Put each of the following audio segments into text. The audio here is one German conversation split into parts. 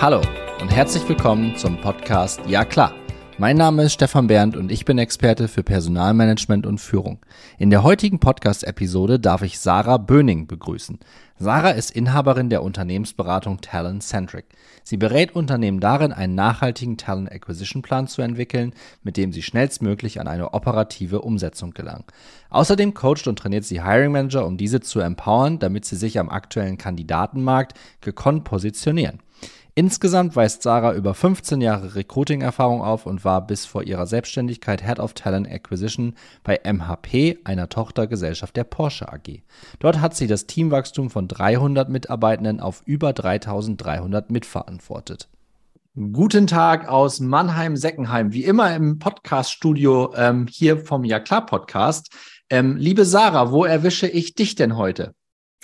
Hallo und herzlich willkommen zum Podcast Ja klar. Mein Name ist Stefan Berndt und ich bin Experte für Personalmanagement und Führung. In der heutigen Podcast-Episode darf ich Sarah Böning begrüßen. Sarah ist Inhaberin der Unternehmensberatung Talent Centric. Sie berät Unternehmen darin, einen nachhaltigen Talent Acquisition Plan zu entwickeln, mit dem sie schnellstmöglich an eine operative Umsetzung gelangen. Außerdem coacht und trainiert sie Hiring Manager, um diese zu empowern, damit sie sich am aktuellen Kandidatenmarkt gekonnt positionieren. Insgesamt weist Sarah über 15 Jahre Recruiting-Erfahrung auf und war bis vor ihrer Selbstständigkeit Head of Talent Acquisition bei MHP, einer Tochtergesellschaft der Porsche AG. Dort hat sie das Teamwachstum von 300 Mitarbeitenden auf über 3300 mitverantwortet. Guten Tag aus Mannheim-Seckenheim, wie immer im Podcast-Studio ähm, hier vom Ja klar Podcast. Ähm, liebe Sarah, wo erwische ich dich denn heute?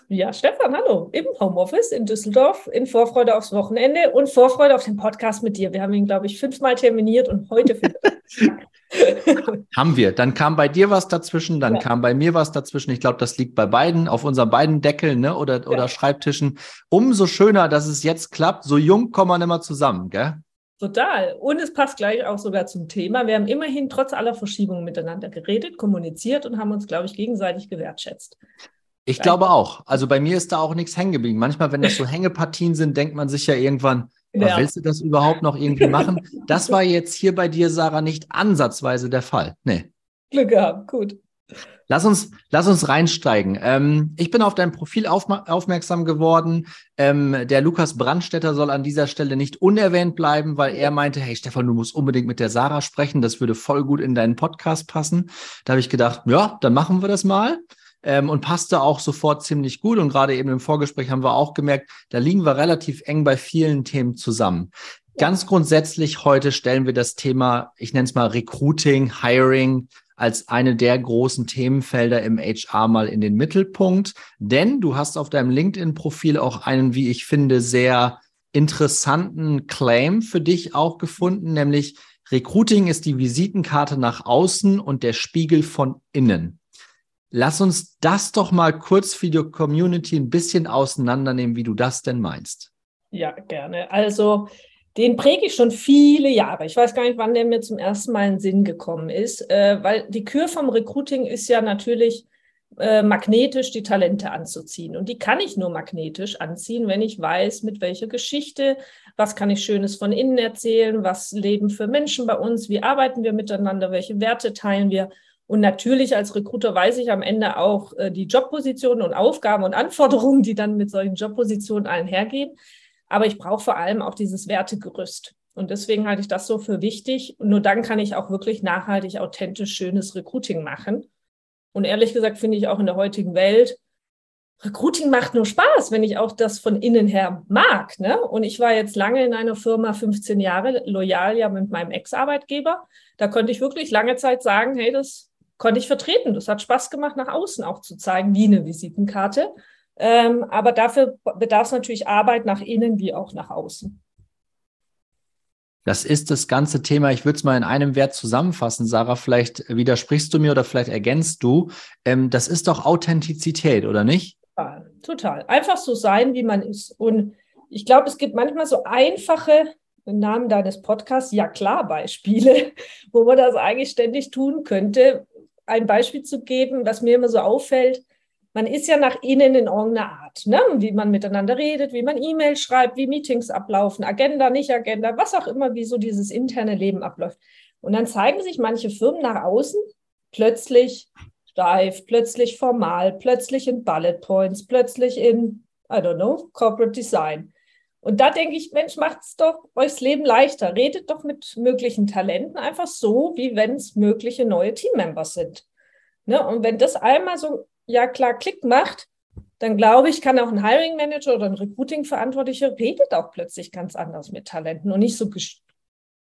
Ja, Stefan, hallo. Im Homeoffice in Düsseldorf, in Vorfreude aufs Wochenende und Vorfreude auf den Podcast mit dir. Wir haben ihn, glaube ich, fünfmal terminiert und heute haben wir. Dann kam bei dir was dazwischen, dann ja. kam bei mir was dazwischen. Ich glaube, das liegt bei beiden, auf unseren beiden Deckeln ne? oder, ja. oder Schreibtischen. Umso schöner, dass es jetzt klappt. So jung kommen wir immer zusammen, gell? Total. Und es passt gleich auch sogar zum Thema. Wir haben immerhin trotz aller Verschiebungen miteinander geredet, kommuniziert und haben uns, glaube ich, gegenseitig gewertschätzt. Ich glaube auch. Also bei mir ist da auch nichts hängen geblieben. Manchmal, wenn das so Hängepartien sind, denkt man sich ja irgendwann, ja. willst du das überhaupt noch irgendwie machen? Das war jetzt hier bei dir, Sarah, nicht ansatzweise der Fall. Nee. Glück gehabt, gut. Lass uns, lass uns reinsteigen. Ähm, ich bin auf dein Profil aufmerksam geworden. Ähm, der Lukas Brandstetter soll an dieser Stelle nicht unerwähnt bleiben, weil er meinte, hey Stefan, du musst unbedingt mit der Sarah sprechen. Das würde voll gut in deinen Podcast passen. Da habe ich gedacht, ja, dann machen wir das mal ähm, und passte auch sofort ziemlich gut. Und gerade eben im Vorgespräch haben wir auch gemerkt, da liegen wir relativ eng bei vielen Themen zusammen. Ganz grundsätzlich heute stellen wir das Thema, ich nenne es mal Recruiting, Hiring als eine der großen Themenfelder im HR mal in den Mittelpunkt. Denn du hast auf deinem LinkedIn-Profil auch einen, wie ich finde, sehr interessanten Claim für dich auch gefunden, nämlich Recruiting ist die Visitenkarte nach außen und der Spiegel von innen. Lass uns das doch mal kurz für die Community ein bisschen auseinandernehmen, wie du das denn meinst. Ja, gerne. Also den präge ich schon viele Jahre. Ich weiß gar nicht, wann der mir zum ersten Mal in den Sinn gekommen ist, äh, weil die Kür vom Recruiting ist ja natürlich äh, magnetisch die Talente anzuziehen. Und die kann ich nur magnetisch anziehen, wenn ich weiß, mit welcher Geschichte, was kann ich Schönes von innen erzählen, was leben für Menschen bei uns, wie arbeiten wir miteinander, welche Werte teilen wir. Und natürlich als Recruiter weiß ich am Ende auch äh, die Jobpositionen und Aufgaben und Anforderungen, die dann mit solchen Jobpositionen einhergehen. Aber ich brauche vor allem auch dieses Wertegerüst. Und deswegen halte ich das so für wichtig. Und nur dann kann ich auch wirklich nachhaltig, authentisch, schönes Recruiting machen. Und ehrlich gesagt finde ich auch in der heutigen Welt, Recruiting macht nur Spaß, wenn ich auch das von innen her mag. Ne? Und ich war jetzt lange in einer Firma, 15 Jahre, loyal ja mit meinem Ex-Arbeitgeber. Da konnte ich wirklich lange Zeit sagen, hey, das konnte ich vertreten. Das hat Spaß gemacht, nach außen auch zu zeigen, wie eine Visitenkarte. Ähm, aber dafür bedarf es natürlich Arbeit nach innen wie auch nach außen. Das ist das ganze Thema. Ich würde es mal in einem Wert zusammenfassen, Sarah. Vielleicht widersprichst du mir oder vielleicht ergänzt du. Ähm, das ist doch Authentizität, oder nicht? Total, total. Einfach so sein, wie man ist. Und ich glaube, es gibt manchmal so einfache im Namen deines Podcasts ja klar Beispiele, wo man das eigentlich ständig tun könnte, ein Beispiel zu geben, was mir immer so auffällt. Man ist ja nach innen in irgendeiner Art, ne? wie man miteinander redet, wie man E-Mails schreibt, wie Meetings ablaufen, Agenda, nicht Agenda, was auch immer, wie so dieses interne Leben abläuft. Und dann zeigen sich manche Firmen nach außen plötzlich steif, plötzlich formal, plötzlich in Bullet Points, plötzlich in, I don't know, Corporate Design. Und da denke ich, Mensch, macht es doch euch das Leben leichter. Redet doch mit möglichen Talenten einfach so, wie wenn es mögliche neue Teammembers sind. Ne? Und wenn das einmal so, ja klar, Klick macht, dann glaube ich, kann auch ein Hiring Manager oder ein Recruiting-Verantwortlicher redet auch plötzlich ganz anders mit Talenten und nicht so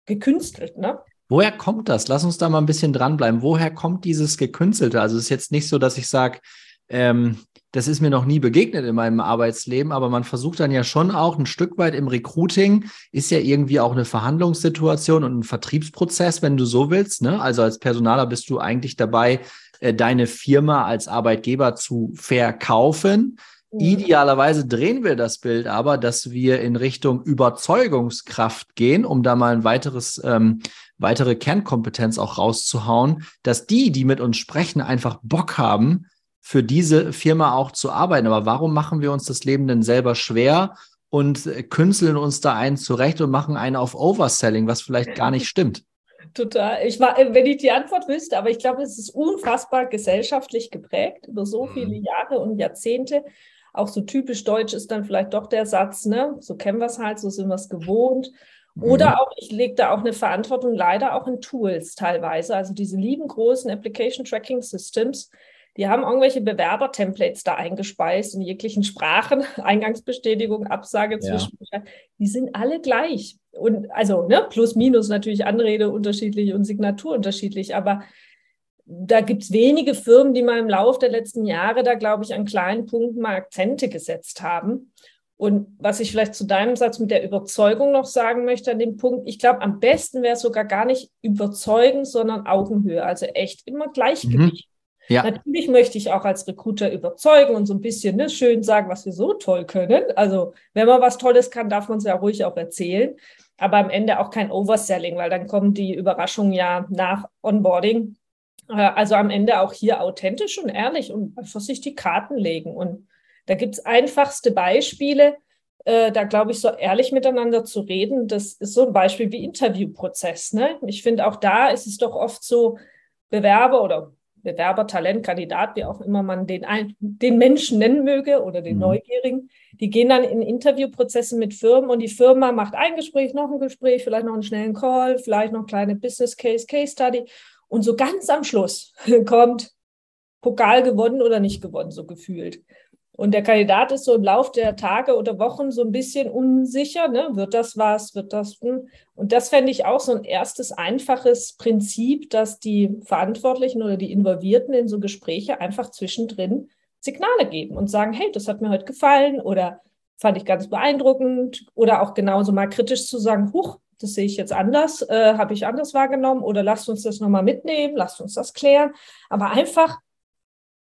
gekünstelt. Ne? Woher kommt das? Lass uns da mal ein bisschen dranbleiben. Woher kommt dieses Gekünstelte? Also es ist jetzt nicht so, dass ich sage, ähm, das ist mir noch nie begegnet in meinem Arbeitsleben, aber man versucht dann ja schon auch ein Stück weit im Recruiting, ist ja irgendwie auch eine Verhandlungssituation und ein Vertriebsprozess, wenn du so willst. Ne? Also als Personaler bist du eigentlich dabei, äh, deine Firma als Arbeitgeber zu verkaufen. Mhm. Idealerweise drehen wir das Bild aber, dass wir in Richtung Überzeugungskraft gehen, um da mal ein weiteres, ähm, weitere Kernkompetenz auch rauszuhauen, dass die, die mit uns sprechen, einfach Bock haben, für diese Firma auch zu arbeiten. Aber warum machen wir uns das Leben denn selber schwer und künsteln uns da einen zurecht und machen einen auf Overselling, was vielleicht gar nicht stimmt? Total. Ich war, wenn ich die Antwort wüsste, aber ich glaube, es ist unfassbar gesellschaftlich geprägt über so mhm. viele Jahre und Jahrzehnte. Auch so typisch deutsch ist dann vielleicht doch der Satz, ne? So kennen wir es halt, so sind wir es gewohnt. Oder mhm. auch, ich lege da auch eine Verantwortung leider auch in Tools teilweise. Also diese lieben großen Application Tracking Systems, die haben irgendwelche Bewerber-Templates da eingespeist in jeglichen Sprachen, Eingangsbestätigung, Absage, Zwischenbescheid. Ja. Die sind alle gleich. Und also, ne, plus, minus natürlich Anrede unterschiedlich und Signatur unterschiedlich, aber da gibt es wenige Firmen, die mal im Laufe der letzten Jahre da, glaube ich, an kleinen Punkten mal Akzente gesetzt haben. Und was ich vielleicht zu deinem Satz mit der Überzeugung noch sagen möchte an dem Punkt, ich glaube, am besten wäre es sogar gar nicht überzeugen, sondern Augenhöhe, also echt immer Gleichgewicht. Ja. Natürlich möchte ich auch als Recruiter überzeugen und so ein bisschen ne, schön sagen, was wir so toll können. Also wenn man was Tolles kann, darf man es ja ruhig auch erzählen. Aber am Ende auch kein Overselling, weil dann kommen die Überraschungen ja nach Onboarding. Äh, also am Ende auch hier authentisch und ehrlich und einfach sich die Karten legen. Und da gibt es einfachste Beispiele, äh, da glaube ich, so ehrlich miteinander zu reden. Das ist so ein Beispiel wie Interviewprozess. Ne? Ich finde auch da ist es doch oft so, Bewerber oder Bewerber, Talent, Kandidat, wie auch immer man den, den Menschen nennen möge oder den mhm. Neugierigen, die gehen dann in Interviewprozesse mit Firmen und die Firma macht ein Gespräch, noch ein Gespräch, vielleicht noch einen schnellen Call, vielleicht noch kleine Business Case, Case Study und so ganz am Schluss kommt Pokal gewonnen oder nicht gewonnen, so gefühlt. Und der Kandidat ist so im Lauf der Tage oder Wochen so ein bisschen unsicher, ne? wird das was, wird das? Hm? Und das fände ich auch so ein erstes einfaches Prinzip, dass die Verantwortlichen oder die Involvierten in so Gespräche einfach zwischendrin Signale geben und sagen, hey, das hat mir heute gefallen oder fand ich ganz beeindruckend oder auch genauso mal kritisch zu sagen, huch, das sehe ich jetzt anders, äh, habe ich anders wahrgenommen oder lasst uns das nochmal mitnehmen, lasst uns das klären. Aber einfach,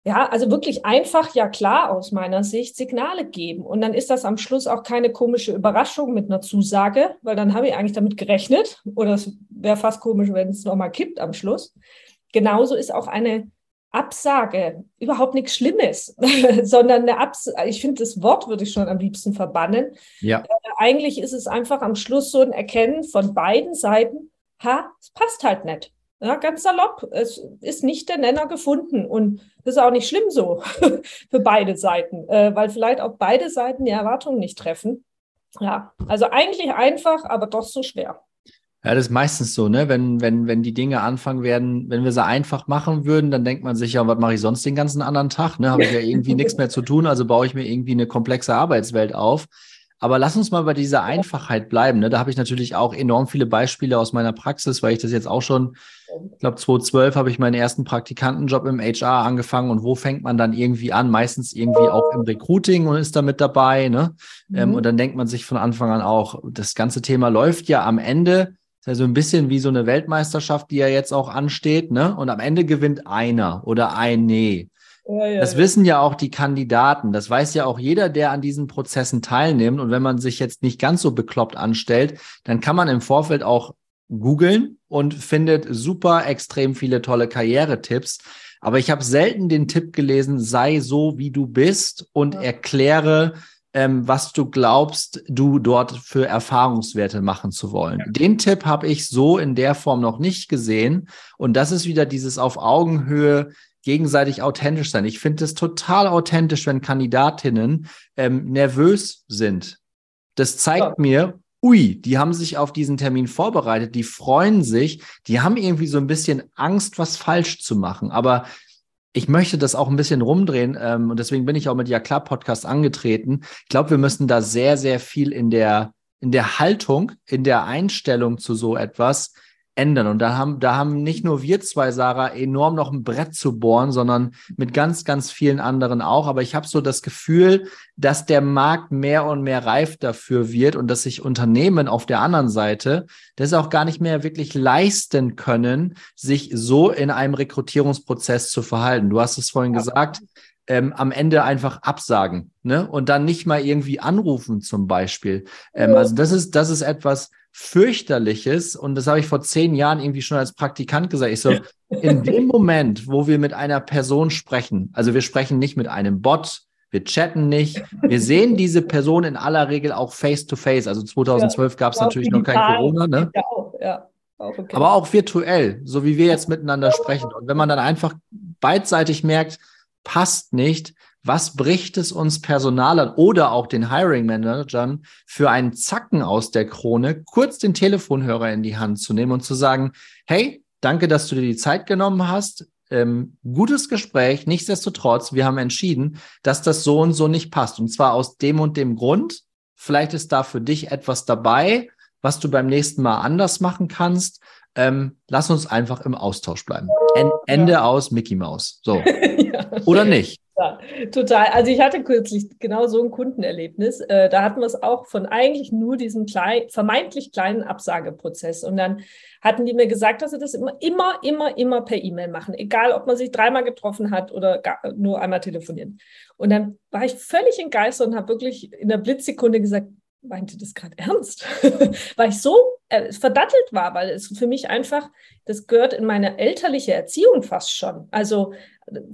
ja, also wirklich einfach, ja klar aus meiner Sicht, Signale geben. Und dann ist das am Schluss auch keine komische Überraschung mit einer Zusage, weil dann habe ich eigentlich damit gerechnet. Oder es wäre fast komisch, wenn es nochmal kippt am Schluss. Genauso ist auch eine Absage überhaupt nichts Schlimmes, sondern eine Absage, ich finde, das Wort würde ich schon am liebsten verbannen. Ja. Äh, eigentlich ist es einfach am Schluss so ein Erkennen von beiden Seiten, ha, es passt halt nicht. Ja, ganz salopp, es ist nicht der Nenner gefunden und das ist auch nicht schlimm so für beide Seiten, äh, weil vielleicht auch beide Seiten die Erwartungen nicht treffen. Ja, also eigentlich einfach, aber doch so schwer. Ja, das ist meistens so, ne? Wenn, wenn, wenn die Dinge anfangen werden, wenn wir sie einfach machen würden, dann denkt man sich ja, was mache ich sonst den ganzen anderen Tag? Ne? Habe ich ja irgendwie nichts mehr zu tun, also baue ich mir irgendwie eine komplexe Arbeitswelt auf. Aber lass uns mal bei dieser Einfachheit bleiben. Ne? Da habe ich natürlich auch enorm viele Beispiele aus meiner Praxis, weil ich das jetzt auch schon, ich glaube, 2012 habe ich meinen ersten Praktikantenjob im HR angefangen. Und wo fängt man dann irgendwie an? Meistens irgendwie auch im Recruiting und ist da mit dabei. Ne? Ähm, mhm. Ähm, und dann denkt man sich von Anfang an auch, das ganze Thema läuft ja am Ende ist ja so ein bisschen wie so eine Weltmeisterschaft, die ja jetzt auch ansteht, ne? Und am Ende gewinnt einer oder ein Nee. Ja, ja, das wissen ja auch die Kandidaten. Das weiß ja auch jeder, der an diesen Prozessen teilnimmt. Und wenn man sich jetzt nicht ganz so bekloppt anstellt, dann kann man im Vorfeld auch googeln und findet super extrem viele tolle Karrieretipps. Aber ich habe selten den Tipp gelesen, sei so, wie du bist und erkläre, ähm, was du glaubst, du dort für Erfahrungswerte machen zu wollen. Ja. Den Tipp habe ich so in der Form noch nicht gesehen. Und das ist wieder dieses auf Augenhöhe gegenseitig authentisch sein. Ich finde es total authentisch, wenn Kandidatinnen ähm, nervös sind. Das zeigt ja. mir, ui, die haben sich auf diesen Termin vorbereitet, die freuen sich, die haben irgendwie so ein bisschen Angst, was falsch zu machen. Aber ich möchte das auch ein bisschen rumdrehen ähm, und deswegen bin ich auch mit Ja klar Podcast angetreten. Ich glaube, wir müssen da sehr, sehr viel in der, in der Haltung, in der Einstellung zu so etwas ändern. Und da haben, da haben nicht nur wir zwei, Sarah, enorm noch ein Brett zu bohren, sondern mit ganz, ganz vielen anderen auch. Aber ich habe so das Gefühl, dass der Markt mehr und mehr reif dafür wird und dass sich Unternehmen auf der anderen Seite das auch gar nicht mehr wirklich leisten können, sich so in einem Rekrutierungsprozess zu verhalten. Du hast es vorhin ja. gesagt, ähm, am Ende einfach absagen, ne? Und dann nicht mal irgendwie anrufen zum Beispiel. Ähm, also das ist, das ist etwas fürchterliches und das habe ich vor zehn Jahren irgendwie schon als Praktikant gesagt. Ich so, in dem Moment, wo wir mit einer Person sprechen, also wir sprechen nicht mit einem Bot, wir chatten nicht, wir sehen diese Person in aller Regel auch face to face. Also 2012 ja, gab es natürlich noch kein Corona, ne? Ja, auch, ja. Auch okay. Aber auch virtuell, so wie wir jetzt miteinander sprechen. Und wenn man dann einfach beidseitig merkt, passt nicht, was bricht es uns Personalern oder auch den Hiring Managern für einen Zacken aus der Krone, kurz den Telefonhörer in die Hand zu nehmen und zu sagen, hey, danke, dass du dir die Zeit genommen hast. Ähm, gutes Gespräch. Nichtsdestotrotz, wir haben entschieden, dass das so und so nicht passt. Und zwar aus dem und dem Grund. Vielleicht ist da für dich etwas dabei, was du beim nächsten Mal anders machen kannst. Ähm, lass uns einfach im Austausch bleiben. En Ende ja. aus Mickey Mouse. So. ja. Oder nicht? Ja, total. Also ich hatte kürzlich genau so ein Kundenerlebnis. Äh, da hatten wir es auch von eigentlich nur diesem klein, vermeintlich kleinen Absageprozess. Und dann hatten die mir gesagt, dass sie das immer, immer, immer, immer per E-Mail machen. Egal, ob man sich dreimal getroffen hat oder gar, nur einmal telefonieren. Und dann war ich völlig in Geister und habe wirklich in der Blitzsekunde gesagt, meinte das gerade ernst, weil ich so äh, verdattelt war, weil es für mich einfach, das gehört in meine elterliche Erziehung fast schon. Also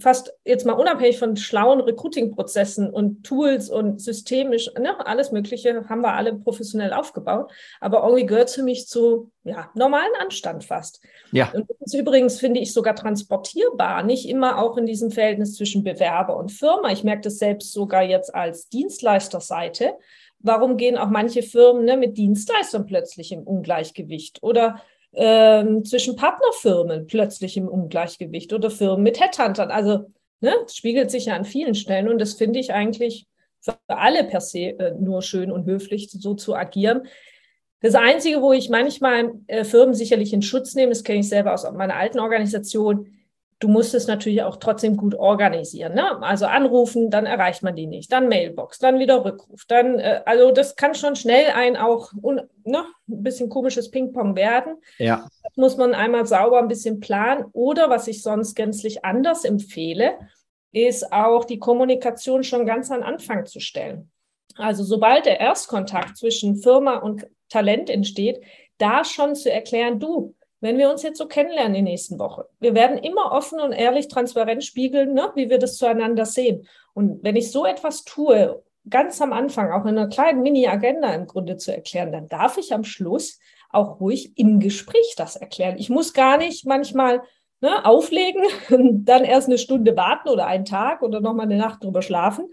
fast jetzt mal unabhängig von schlauen Recruiting-Prozessen und Tools und systemisch, ne, alles Mögliche haben wir alle professionell aufgebaut. Aber irgendwie gehört es für mich zu ja, normalen Anstand fast. Ja. Und das ist übrigens, finde ich, sogar transportierbar, nicht immer auch in diesem Verhältnis zwischen Bewerber und Firma. Ich merke das selbst sogar jetzt als Dienstleisterseite warum gehen auch manche Firmen ne, mit Dienstleistern plötzlich im Ungleichgewicht oder ähm, zwischen Partnerfirmen plötzlich im Ungleichgewicht oder Firmen mit Headhuntern. Also ne, spiegelt sich ja an vielen Stellen und das finde ich eigentlich für alle per se äh, nur schön und höflich, so zu agieren. Das Einzige, wo ich manchmal äh, Firmen sicherlich in Schutz nehme, das kenne ich selber aus meiner alten Organisation, du musst es natürlich auch trotzdem gut organisieren. Ne? Also anrufen, dann erreicht man die nicht, dann Mailbox, dann wieder Rückruf. Dann, äh, also das kann schon schnell ein auch un, ne, ein bisschen komisches Ping-Pong werden. Ja. Das muss man einmal sauber ein bisschen planen. Oder was ich sonst gänzlich anders empfehle, ist auch die Kommunikation schon ganz an Anfang zu stellen. Also sobald der Erstkontakt zwischen Firma und Talent entsteht, da schon zu erklären, du, wenn wir uns jetzt so kennenlernen in der nächsten Woche, wir werden immer offen und ehrlich, transparent spiegeln, ne, wie wir das zueinander sehen. Und wenn ich so etwas tue, ganz am Anfang, auch in einer kleinen Mini-Agenda im Grunde zu erklären, dann darf ich am Schluss auch ruhig im Gespräch das erklären. Ich muss gar nicht manchmal ne, auflegen, dann erst eine Stunde warten oder einen Tag oder nochmal eine Nacht drüber schlafen,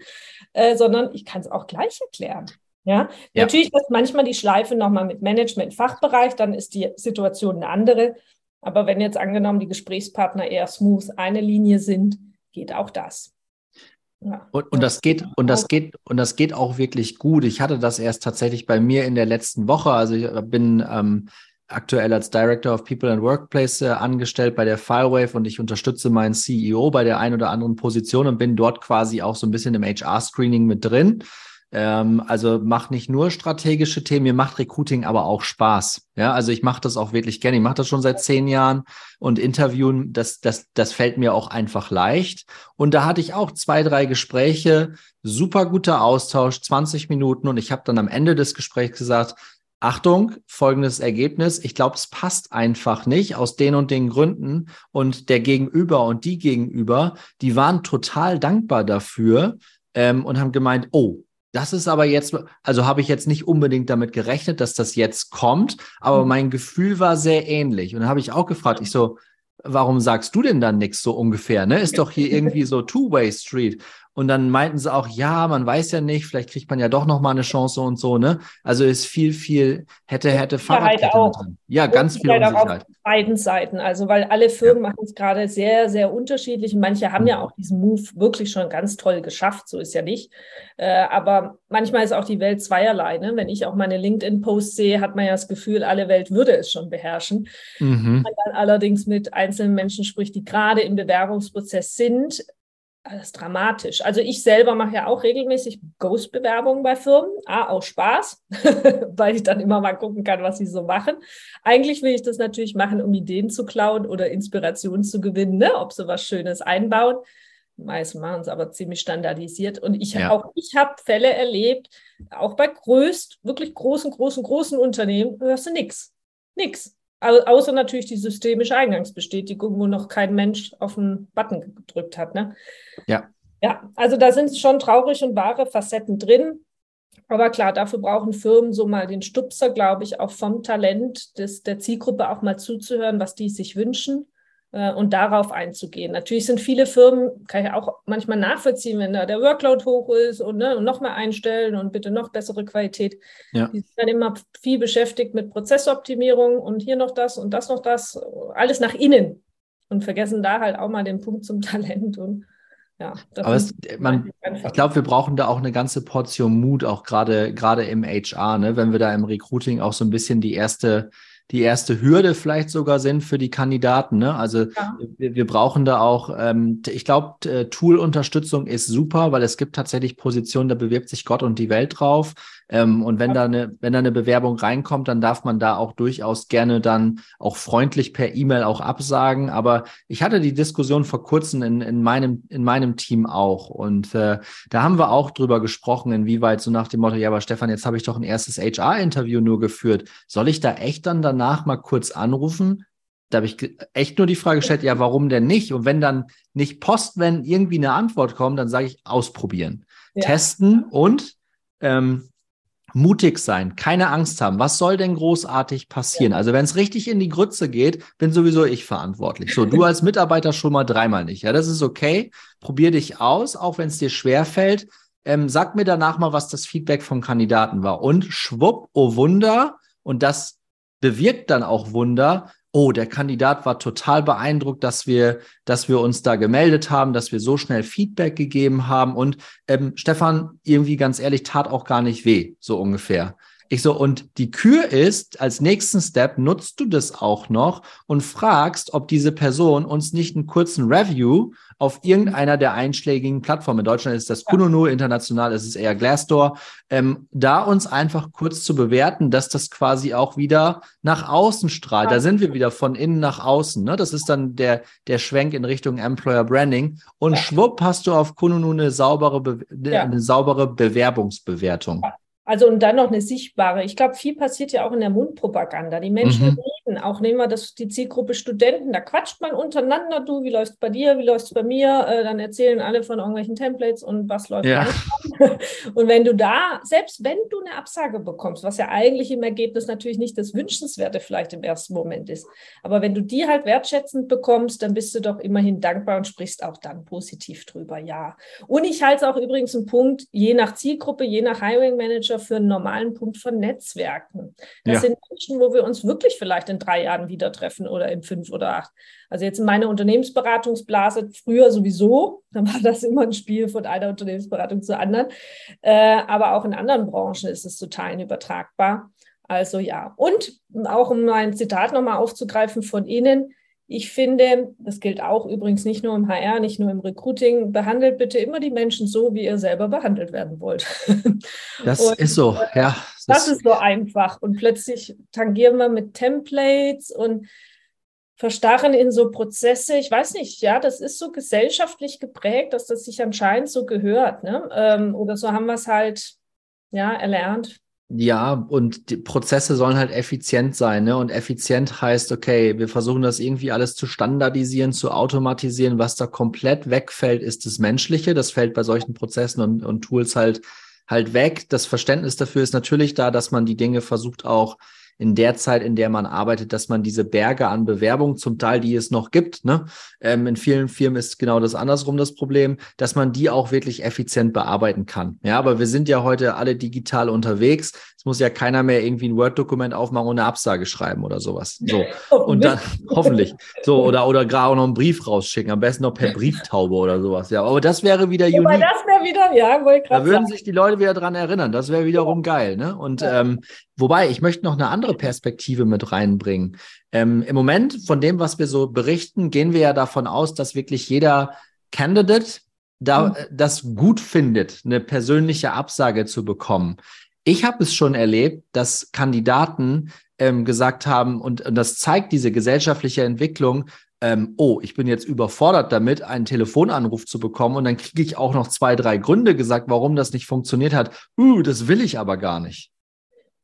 äh, sondern ich kann es auch gleich erklären. Ja, ja. natürlich ist manchmal die Schleife nochmal mit Management-Fachbereich, dann ist die Situation eine andere. Aber wenn jetzt angenommen die Gesprächspartner eher smooth eine Linie sind, geht auch das. Ja. Und, und das geht und das geht und das geht auch wirklich gut. Ich hatte das erst tatsächlich bei mir in der letzten Woche. Also ich bin ähm, aktuell als Director of People and Workplace äh, angestellt bei der Firewave und ich unterstütze meinen CEO bei der einen oder anderen Position und bin dort quasi auch so ein bisschen im HR-Screening mit drin. Ähm, also macht nicht nur strategische Themen, mir macht Recruiting aber auch Spaß. Ja, also ich mache das auch wirklich gerne. Ich mache das schon seit zehn Jahren und Interviewen, das, das, das fällt mir auch einfach leicht. Und da hatte ich auch zwei, drei Gespräche, super guter Austausch, 20 Minuten und ich habe dann am Ende des Gesprächs gesagt, Achtung, folgendes Ergebnis. Ich glaube, es passt einfach nicht aus den und den Gründen. Und der Gegenüber und die Gegenüber, die waren total dankbar dafür ähm, und haben gemeint, oh, das ist aber jetzt, also habe ich jetzt nicht unbedingt damit gerechnet, dass das jetzt kommt, aber mhm. mein Gefühl war sehr ähnlich. Und dann habe ich auch gefragt, ich so, warum sagst du denn dann nichts so ungefähr? Ne? Ist doch hier irgendwie so Two-Way Street. Und dann meinten sie auch, ja, man weiß ja nicht, vielleicht kriegt man ja doch noch mal eine Chance und so, ne? Also ist viel, viel hätte, hätte Fahrradkette auch. drin. Ja, ganz viel Unsicherheit. Auf beiden Seiten. Also, weil alle Firmen ja. machen es gerade sehr, sehr unterschiedlich. Manche haben mhm. ja auch diesen Move wirklich schon ganz toll geschafft. So ist ja nicht. Äh, aber manchmal ist auch die Welt zweierlei. Ne? Wenn ich auch meine LinkedIn-Posts sehe, hat man ja das Gefühl, alle Welt würde es schon beherrschen. Mhm. Wenn man dann allerdings mit einzelnen Menschen spricht, die gerade im Bewerbungsprozess sind, alles dramatisch. Also ich selber mache ja auch regelmäßig Ghost-Bewerbungen bei Firmen. A, auch Spaß, weil ich dann immer mal gucken kann, was sie so machen. Eigentlich will ich das natürlich machen, um Ideen zu klauen oder Inspiration zu gewinnen, ne? ob sie was Schönes einbauen. meisten machen es aber ziemlich standardisiert. Und ich ja. auch ich habe Fälle erlebt, auch bei größt, wirklich großen, großen, großen Unternehmen, hörst du nichts. Nix. Außer natürlich die systemische Eingangsbestätigung, wo noch kein Mensch auf den Button gedrückt hat. Ne? Ja. Ja, also da sind schon traurig und wahre Facetten drin. Aber klar, dafür brauchen Firmen so mal den Stupser, glaube ich, auch vom Talent des, der Zielgruppe auch mal zuzuhören, was die sich wünschen und darauf einzugehen. Natürlich sind viele Firmen, kann ich auch manchmal nachvollziehen, wenn da der Workload hoch ist und, ne, und noch mehr einstellen und bitte noch bessere Qualität. Ja. Die sind dann immer viel beschäftigt mit Prozessoptimierung und hier noch das und das noch das, alles nach innen und vergessen da halt auch mal den Punkt zum Talent und ja, aber es, man, ich glaube, wir brauchen da auch eine ganze Portion Mut, auch gerade gerade im HR, ne? wenn wir da im Recruiting auch so ein bisschen die erste die erste Hürde vielleicht sogar sind für die Kandidaten. Ne? Also ja. wir, wir, brauchen da auch, ähm, ich glaube, Tool-Unterstützung ist super, weil es gibt tatsächlich Positionen, da bewirbt sich Gott und die Welt drauf. Ähm, und wenn da eine, wenn da eine Bewerbung reinkommt, dann darf man da auch durchaus gerne dann auch freundlich per E-Mail auch absagen. Aber ich hatte die Diskussion vor kurzem in, in meinem, in meinem Team auch. Und äh, da haben wir auch drüber gesprochen, inwieweit so nach dem Motto, ja, aber Stefan, jetzt habe ich doch ein erstes HR-Interview nur geführt. Soll ich da echt dann danach mal kurz anrufen? Da habe ich echt nur die Frage gestellt, ja, warum denn nicht? Und wenn dann nicht Post, wenn irgendwie eine Antwort kommt, dann sage ich ausprobieren, ja. testen und ähm, mutig sein, keine Angst haben. Was soll denn großartig passieren? Also wenn es richtig in die Grütze geht, bin sowieso ich verantwortlich. So, du als Mitarbeiter schon mal dreimal nicht. Ja, das ist okay. Probier dich aus, auch wenn es dir schwer fällt. Ähm, sag mir danach mal, was das Feedback vom Kandidaten war. Und schwupp, oh Wunder. Und das bewirkt dann auch Wunder oh, der Kandidat war total beeindruckt, dass wir, dass wir uns da gemeldet haben, dass wir so schnell Feedback gegeben haben. Und ähm, Stefan, irgendwie ganz ehrlich, tat auch gar nicht weh, so ungefähr. Ich so, und die Kür ist, als nächsten Step nutzt du das auch noch und fragst, ob diese Person uns nicht einen kurzen Review auf irgendeiner der einschlägigen Plattformen. In Deutschland ist das Kununu, international ist es eher Glassdoor, ähm, da uns einfach kurz zu bewerten, dass das quasi auch wieder nach außen strahlt. Da sind wir wieder von innen nach außen. Ne? Das ist dann der, der Schwenk in Richtung Employer Branding. Und schwupp hast du auf Kununu eine saubere, Be ja. eine saubere Bewerbungsbewertung. Also und dann noch eine sichtbare. Ich glaube, viel passiert ja auch in der Mundpropaganda. Die Menschen mhm. reden. Auch nehmen wir das, die Zielgruppe Studenten. Da quatscht man untereinander. Du, wie läuft es bei dir? Wie läuft es bei mir? Äh, dann erzählen alle von irgendwelchen Templates und was läuft ja. Und wenn du da, selbst wenn du eine Absage bekommst, was ja eigentlich im Ergebnis natürlich nicht das Wünschenswerte vielleicht im ersten Moment ist, aber wenn du die halt wertschätzend bekommst, dann bist du doch immerhin dankbar und sprichst auch dann positiv drüber. Ja. Und ich halte es auch übrigens einen Punkt, je nach Zielgruppe, je nach Hiring Manager, Manager für einen normalen Punkt von Netzwerken. Das ja. sind Menschen, wo wir uns wirklich vielleicht in drei Jahren wieder treffen oder in fünf oder acht. Also jetzt in meiner Unternehmensberatungsblase, früher sowieso, dann war das immer ein Spiel von einer Unternehmensberatung zur anderen. Äh, aber auch in anderen Branchen ist es total übertragbar. Also ja, und auch um mein Zitat nochmal aufzugreifen von Ihnen, ich finde, das gilt auch übrigens nicht nur im HR, nicht nur im Recruiting, behandelt bitte immer die Menschen so, wie ihr selber behandelt werden wollt. Das und, ist so, ja. Das, das ist so einfach. Und plötzlich tangieren wir mit Templates und verstarren in so Prozesse. Ich weiß nicht, ja, das ist so gesellschaftlich geprägt, dass das sich anscheinend so gehört. Ne? Ähm, oder so haben wir es halt ja, erlernt. Ja, und die Prozesse sollen halt effizient sein, ne? Und effizient heißt, okay, wir versuchen das irgendwie alles zu standardisieren, zu automatisieren. Was da komplett wegfällt, ist das Menschliche. Das fällt bei solchen Prozessen und, und Tools halt halt weg. Das Verständnis dafür ist natürlich da, dass man die Dinge versucht auch in der Zeit, in der man arbeitet, dass man diese Berge an Bewerbungen, zum Teil, die es noch gibt, ne? Ähm, in vielen Firmen ist genau das andersrum das Problem, dass man die auch wirklich effizient bearbeiten kann. Ja, aber wir sind ja heute alle digital unterwegs. Es muss ja keiner mehr irgendwie ein Word-Dokument aufmachen und eine Absage schreiben oder sowas. So. Und dann, hoffentlich. So, oder, oder gerade auch noch einen Brief rausschicken. Am besten noch per Brieftaube oder sowas. Ja, aber das wäre wieder unique. Aber das wäre wieder, ja, Da würden sagen. sich die Leute wieder dran erinnern. Das wäre wiederum geil, ne? Und, ähm, Wobei, ich möchte noch eine andere Perspektive mit reinbringen. Ähm, Im Moment, von dem, was wir so berichten, gehen wir ja davon aus, dass wirklich jeder Candidate da, mhm. das gut findet, eine persönliche Absage zu bekommen. Ich habe es schon erlebt, dass Kandidaten ähm, gesagt haben, und, und das zeigt diese gesellschaftliche Entwicklung, ähm, oh, ich bin jetzt überfordert damit, einen Telefonanruf zu bekommen und dann kriege ich auch noch zwei, drei Gründe gesagt, warum das nicht funktioniert hat. Uh, das will ich aber gar nicht.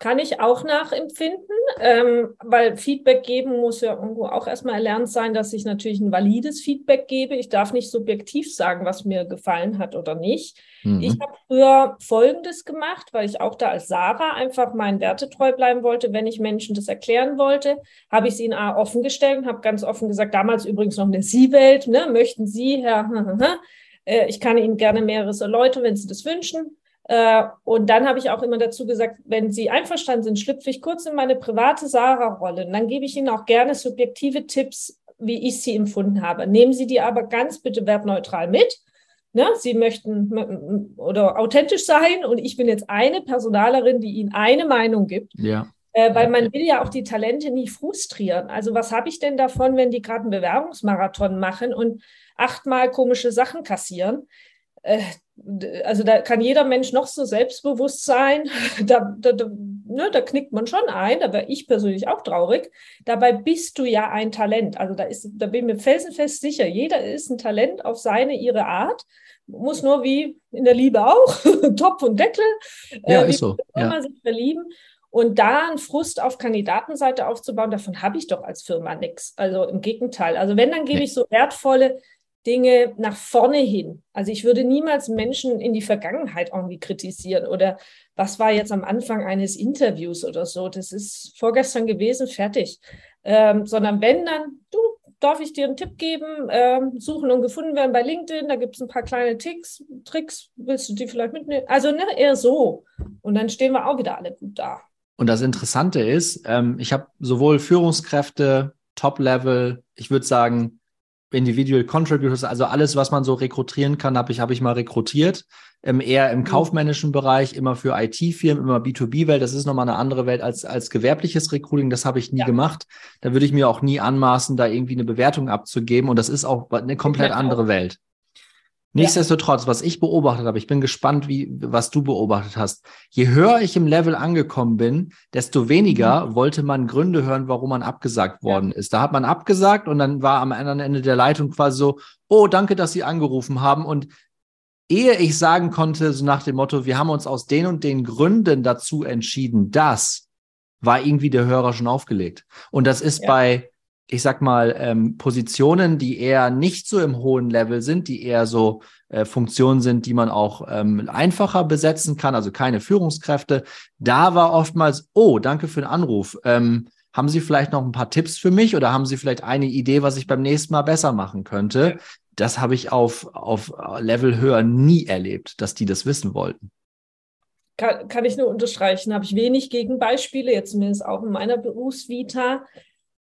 Kann ich auch nachempfinden, ähm, weil Feedback geben muss ja irgendwo auch erstmal erlernt sein, dass ich natürlich ein valides Feedback gebe. Ich darf nicht subjektiv sagen, was mir gefallen hat oder nicht. Mhm. Ich habe früher Folgendes gemacht, weil ich auch da als Sarah einfach meinen Werte treu bleiben wollte. Wenn ich Menschen das erklären wollte, habe ich sie in A offen gestellt und habe ganz offen gesagt, damals übrigens noch eine Sie-Welt, ne? möchten Sie, Herr, äh, ich kann Ihnen gerne mehreres erläutern, wenn Sie das wünschen. Äh, und dann habe ich auch immer dazu gesagt, wenn Sie einverstanden sind, schlüpfe ich kurz in meine private Sarah-Rolle. Und dann gebe ich Ihnen auch gerne subjektive Tipps, wie ich sie empfunden habe. Nehmen Sie die aber ganz bitte wertneutral mit. Ne? Sie möchten oder authentisch sein und ich bin jetzt eine Personalerin, die Ihnen eine Meinung gibt. Ja. Äh, weil man will ja auch die Talente nie frustrieren. Also was habe ich denn davon, wenn die gerade einen Bewerbungsmarathon machen und achtmal komische Sachen kassieren? Äh, also da kann jeder Mensch noch so selbstbewusst sein, da, da, da, ne, da knickt man schon ein, da wäre ich persönlich auch traurig. Dabei bist du ja ein Talent. Also da ist, da bin ich mir felsenfest sicher, jeder ist ein Talent auf seine, ihre Art. Muss nur wie in der Liebe auch, Topf und Deckel, ja, äh, ist so. Ja. sich verlieben. Und da einen Frust auf Kandidatenseite aufzubauen, davon habe ich doch als Firma nichts. Also im Gegenteil. Also wenn, dann gebe ich so wertvolle Dinge nach vorne hin. Also ich würde niemals Menschen in die Vergangenheit irgendwie kritisieren oder was war jetzt am Anfang eines Interviews oder so. Das ist vorgestern gewesen, fertig. Ähm, sondern wenn dann, du, darf ich dir einen Tipp geben, ähm, suchen und gefunden werden bei LinkedIn, da gibt es ein paar kleine Ticks, Tricks, willst du die vielleicht mitnehmen? Also ne, eher so. Und dann stehen wir auch wieder alle gut da. Und das Interessante ist, ähm, ich habe sowohl Führungskräfte, Top-Level, ich würde sagen, Individual Contributors, also alles, was man so rekrutieren kann, habe ich, hab ich mal rekrutiert. Ähm, eher im mhm. kaufmännischen Bereich, immer für IT-Firmen, immer B2B-Welt. Das ist nochmal eine andere Welt als, als gewerbliches Recruiting. Das habe ich nie ja. gemacht. Da würde ich mir auch nie anmaßen, da irgendwie eine Bewertung abzugeben. Und das ist auch eine komplett andere Welt. Nichtsdestotrotz, was ich beobachtet habe, ich bin gespannt, wie, was du beobachtet hast. Je höher ich im Level angekommen bin, desto weniger mhm. wollte man Gründe hören, warum man abgesagt worden ja. ist. Da hat man abgesagt und dann war am anderen Ende der Leitung quasi so, oh, danke, dass Sie angerufen haben. Und ehe ich sagen konnte, so nach dem Motto, wir haben uns aus den und den Gründen dazu entschieden, dass, war irgendwie der Hörer schon aufgelegt. Und das ist ja. bei ich sag mal, ähm, Positionen, die eher nicht so im hohen Level sind, die eher so äh, Funktionen sind, die man auch ähm, einfacher besetzen kann, also keine Führungskräfte. Da war oftmals, oh, danke für den Anruf. Ähm, haben Sie vielleicht noch ein paar Tipps für mich oder haben Sie vielleicht eine Idee, was ich beim nächsten Mal besser machen könnte? Das habe ich auf, auf Level höher nie erlebt, dass die das wissen wollten. Kann, kann ich nur unterstreichen. Habe ich wenig Gegenbeispiele, jetzt zumindest auch in meiner Berufsvita.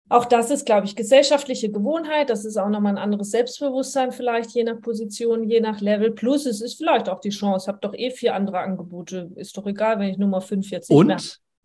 Auch das ist, glaube ich, gesellschaftliche Gewohnheit. Das ist auch nochmal ein anderes Selbstbewusstsein vielleicht, je nach Position, je nach Level. Plus es ist vielleicht auch die Chance, habe doch eh vier andere Angebote. Ist doch egal, wenn ich Nummer 45 Und? Mehr.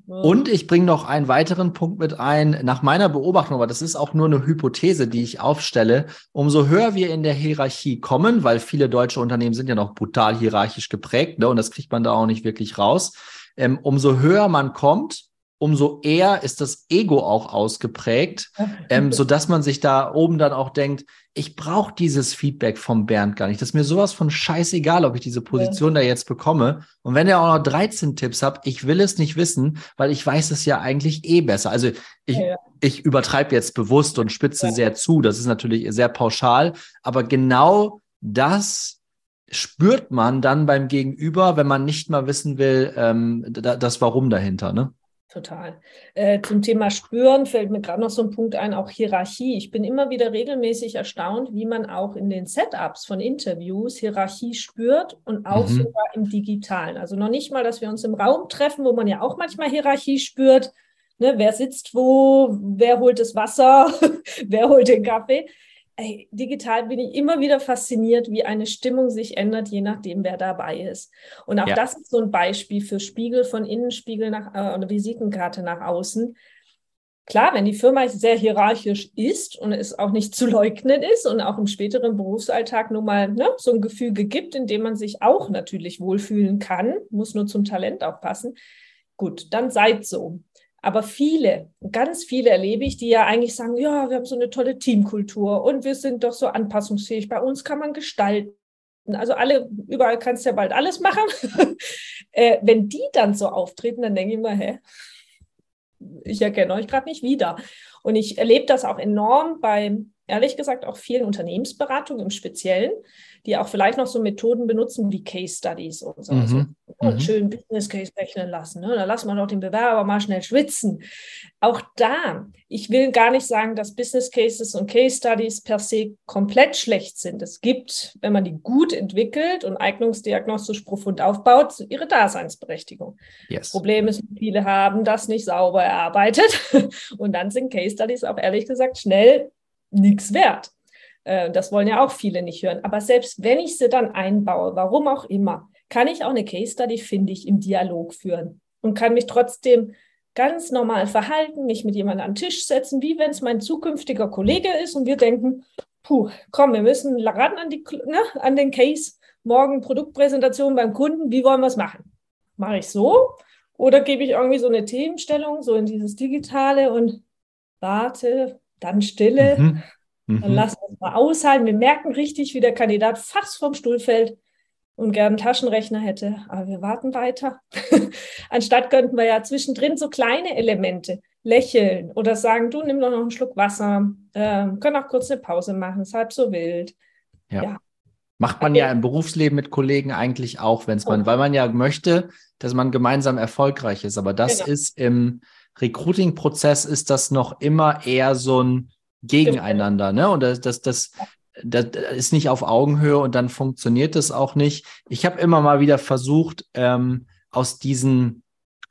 Und ich bringe noch einen weiteren Punkt mit ein. Nach meiner Beobachtung, aber das ist auch nur eine Hypothese, die ich aufstelle, umso höher wir in der Hierarchie kommen, weil viele deutsche Unternehmen sind ja noch brutal hierarchisch geprägt, ne, und das kriegt man da auch nicht wirklich raus, ähm, umso höher man kommt, umso eher ist das Ego auch ausgeprägt, ähm, so dass man sich da oben dann auch denkt, ich brauche dieses Feedback vom Bernd gar nicht. Das ist mir sowas von scheißegal, ob ich diese Position ja. da jetzt bekomme. Und wenn er auch noch 13 Tipps hat, ich will es nicht wissen, weil ich weiß es ja eigentlich eh besser. Also ich, ja. ich übertreibe jetzt bewusst und spitze ja. sehr zu. Das ist natürlich sehr pauschal, aber genau das spürt man dann beim Gegenüber, wenn man nicht mal wissen will, ähm, das Warum dahinter, ne? Total. Äh, zum Thema Spüren fällt mir gerade noch so ein Punkt ein, auch Hierarchie. Ich bin immer wieder regelmäßig erstaunt, wie man auch in den Setups von Interviews Hierarchie spürt und auch mhm. sogar im Digitalen. Also noch nicht mal, dass wir uns im Raum treffen, wo man ja auch manchmal Hierarchie spürt. Ne, wer sitzt wo, wer holt das Wasser, wer holt den Kaffee, ey, digital bin ich immer wieder fasziniert, wie eine Stimmung sich ändert, je nachdem, wer dabei ist. Und auch ja. das ist so ein Beispiel für Spiegel von innen, Spiegel nach äh, oder Visitenkarte nach außen. Klar, wenn die Firma sehr hierarchisch ist und es auch nicht zu leugnen ist und auch im späteren Berufsalltag nun mal ne, so ein Gefüge gibt, in dem man sich auch natürlich wohlfühlen kann, muss nur zum Talent auch passen, gut, dann seid so. Aber viele, ganz viele erlebe ich, die ja eigentlich sagen, ja, wir haben so eine tolle Teamkultur und wir sind doch so anpassungsfähig. Bei uns kann man gestalten. Also alle, überall kannst du ja bald alles machen. äh, wenn die dann so auftreten, dann denke ich immer, hä, ich erkenne euch gerade nicht wieder. Und ich erlebe das auch enorm bei, ehrlich gesagt, auch vielen Unternehmensberatungen im Speziellen, die auch vielleicht noch so Methoden benutzen wie Case Studies und so. Mhm. Und mhm. schön Business Case rechnen lassen. Ne? Da lassen wir doch den Bewerber mal schnell schwitzen. Auch da, ich will gar nicht sagen, dass Business Cases und Case Studies per se komplett schlecht sind. Es gibt, wenn man die gut entwickelt und eignungsdiagnostisch profund aufbaut, ihre Daseinsberechtigung. Yes. Problem ist, viele haben das nicht sauber erarbeitet. Und dann sind Case Studies auch ehrlich gesagt schnell nichts wert. Äh, das wollen ja auch viele nicht hören. Aber selbst wenn ich sie dann einbaue, warum auch immer, kann ich auch eine Case Study, finde ich, im Dialog führen und kann mich trotzdem ganz normal verhalten, mich mit jemandem an den Tisch setzen, wie wenn es mein zukünftiger Kollege ist und wir denken, puh, komm, wir müssen ran an, die, ne, an den Case, morgen Produktpräsentation beim Kunden, wie wollen wir es machen? Mache ich so oder gebe ich irgendwie so eine Themenstellung, so in dieses Digitale und warte, dann Stille, mhm. Mhm. Dann lassen wir es mal aushalten. Wir merken richtig, wie der Kandidat fast vom Stuhl fällt und gern einen Taschenrechner hätte. Aber wir warten weiter. Anstatt könnten wir ja zwischendrin so kleine Elemente lächeln oder sagen, du nimm doch noch einen Schluck Wasser, äh, können auch kurz eine Pause machen, ist halb so wild. Ja. ja. Macht man ja im Berufsleben mit Kollegen eigentlich auch, wenn es man, weil man ja möchte, dass man gemeinsam erfolgreich ist. Aber das genau. ist im Recruiting-Prozess ist das noch immer eher so ein gegeneinander, ne? Und das, das, das, das ist nicht auf Augenhöhe und dann funktioniert das auch nicht. Ich habe immer mal wieder versucht, ähm, aus diesen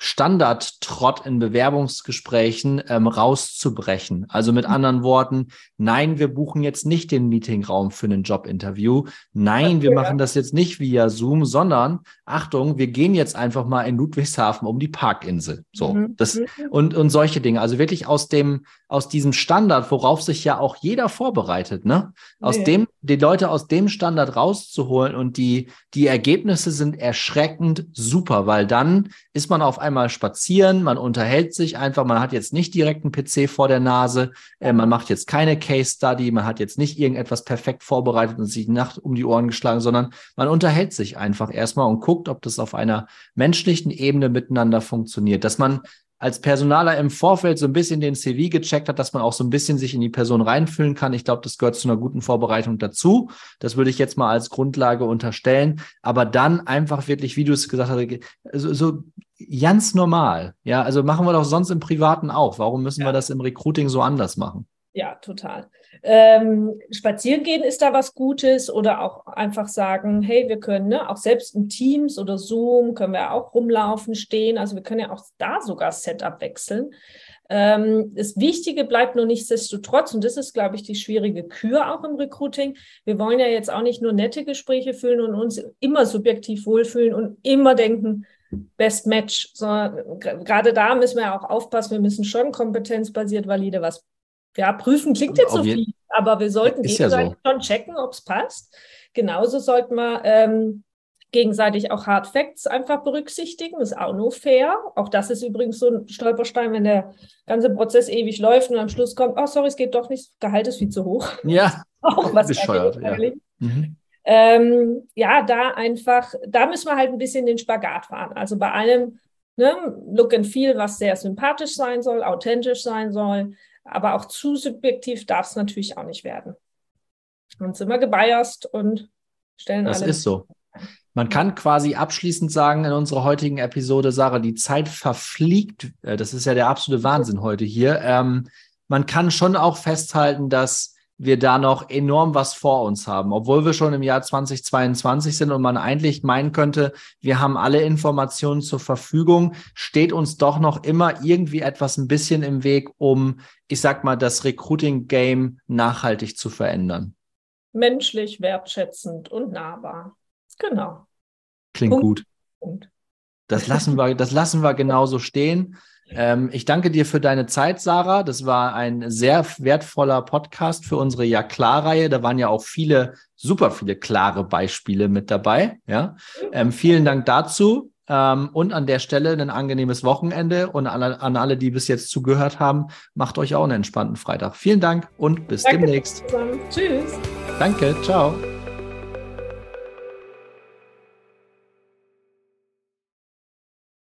Standardtrott in Bewerbungsgesprächen ähm, rauszubrechen. Also mit anderen Worten, nein, wir buchen jetzt nicht den Meetingraum für ein Jobinterview. Nein, okay, wir machen das jetzt nicht via Zoom, sondern Achtung, wir gehen jetzt einfach mal in Ludwigshafen um die Parkinsel. So, mhm. das mhm. und, und solche Dinge. Also wirklich aus dem, aus diesem Standard, worauf sich ja auch jeder vorbereitet, ne? Aus nee. dem, die Leute aus dem Standard rauszuholen und die, die Ergebnisse sind erschreckend super, weil dann ist man auf einmal spazieren, man unterhält sich einfach, man hat jetzt nicht direkt einen PC vor der Nase, äh, man macht jetzt keine Case Study, man hat jetzt nicht irgendetwas perfekt vorbereitet und sich die Nacht um die Ohren geschlagen, sondern man unterhält sich einfach erstmal und guckt, ob das auf einer menschlichen Ebene miteinander funktioniert, dass man als Personaler im Vorfeld so ein bisschen den CV gecheckt hat, dass man auch so ein bisschen sich in die Person reinfühlen kann. Ich glaube, das gehört zu einer guten Vorbereitung dazu. Das würde ich jetzt mal als Grundlage unterstellen. Aber dann einfach wirklich, wie du es gesagt hast, so, so ganz normal. Ja, also machen wir doch sonst im Privaten auch. Warum müssen ja. wir das im Recruiting so anders machen? Ja, total. Ähm, spazieren gehen ist da was Gutes oder auch einfach sagen, hey, wir können ne, auch selbst in Teams oder Zoom können wir auch rumlaufen, stehen. Also wir können ja auch da sogar Setup wechseln. Ähm, das Wichtige bleibt nur nichtsdestotrotz, und das ist, glaube ich, die schwierige Kür auch im Recruiting. Wir wollen ja jetzt auch nicht nur nette Gespräche führen und uns immer subjektiv wohlfühlen und immer denken, Best Match, sondern gerade da müssen wir auch aufpassen, wir müssen schon kompetenzbasiert valide was ja, prüfen klingt jetzt so viel, aber wir sollten gegenseitig ja so. schon checken, ob es passt. Genauso sollten wir ähm, gegenseitig auch Hard Facts einfach berücksichtigen. Das ist auch nur fair. Auch das ist übrigens so ein Stolperstein, wenn der ganze Prozess ewig läuft und am Schluss kommt, oh sorry, es geht doch nicht, Gehalt ist viel zu hoch. Ja, auch was bescheuert. Ja. Mhm. Ähm, ja, da einfach, da müssen wir halt ein bisschen den Spagat fahren. Also bei allem ne, Look and Feel, was sehr sympathisch sein soll, authentisch sein soll, aber auch zu subjektiv darf es natürlich auch nicht werden. Und sind wir gebiased und stellen das alle. Das ist so. Man kann quasi abschließend sagen in unserer heutigen Episode, Sarah, die Zeit verfliegt. Äh, das ist ja der absolute Wahnsinn heute hier. Ähm, man kann schon auch festhalten, dass wir da noch enorm was vor uns haben, obwohl wir schon im Jahr 2022 sind und man eigentlich meinen könnte, wir haben alle Informationen zur Verfügung, steht uns doch noch immer irgendwie etwas ein bisschen im Weg, um, ich sag mal, das Recruiting-Game nachhaltig zu verändern. Menschlich, wertschätzend und nahbar. Genau. Klingt Punkt. gut. Punkt. Das lassen wir, das lassen wir genauso stehen. Ähm, ich danke dir für deine Zeit, Sarah. Das war ein sehr wertvoller Podcast für unsere Ja klar-Reihe. Da waren ja auch viele, super viele klare Beispiele mit dabei. Ja, ähm, vielen Dank dazu. Ähm, und an der Stelle ein angenehmes Wochenende und an, an, alle, die bis jetzt zugehört haben, macht euch auch einen entspannten Freitag. Vielen Dank und bis Danke demnächst. Tschüss. Danke, ciao.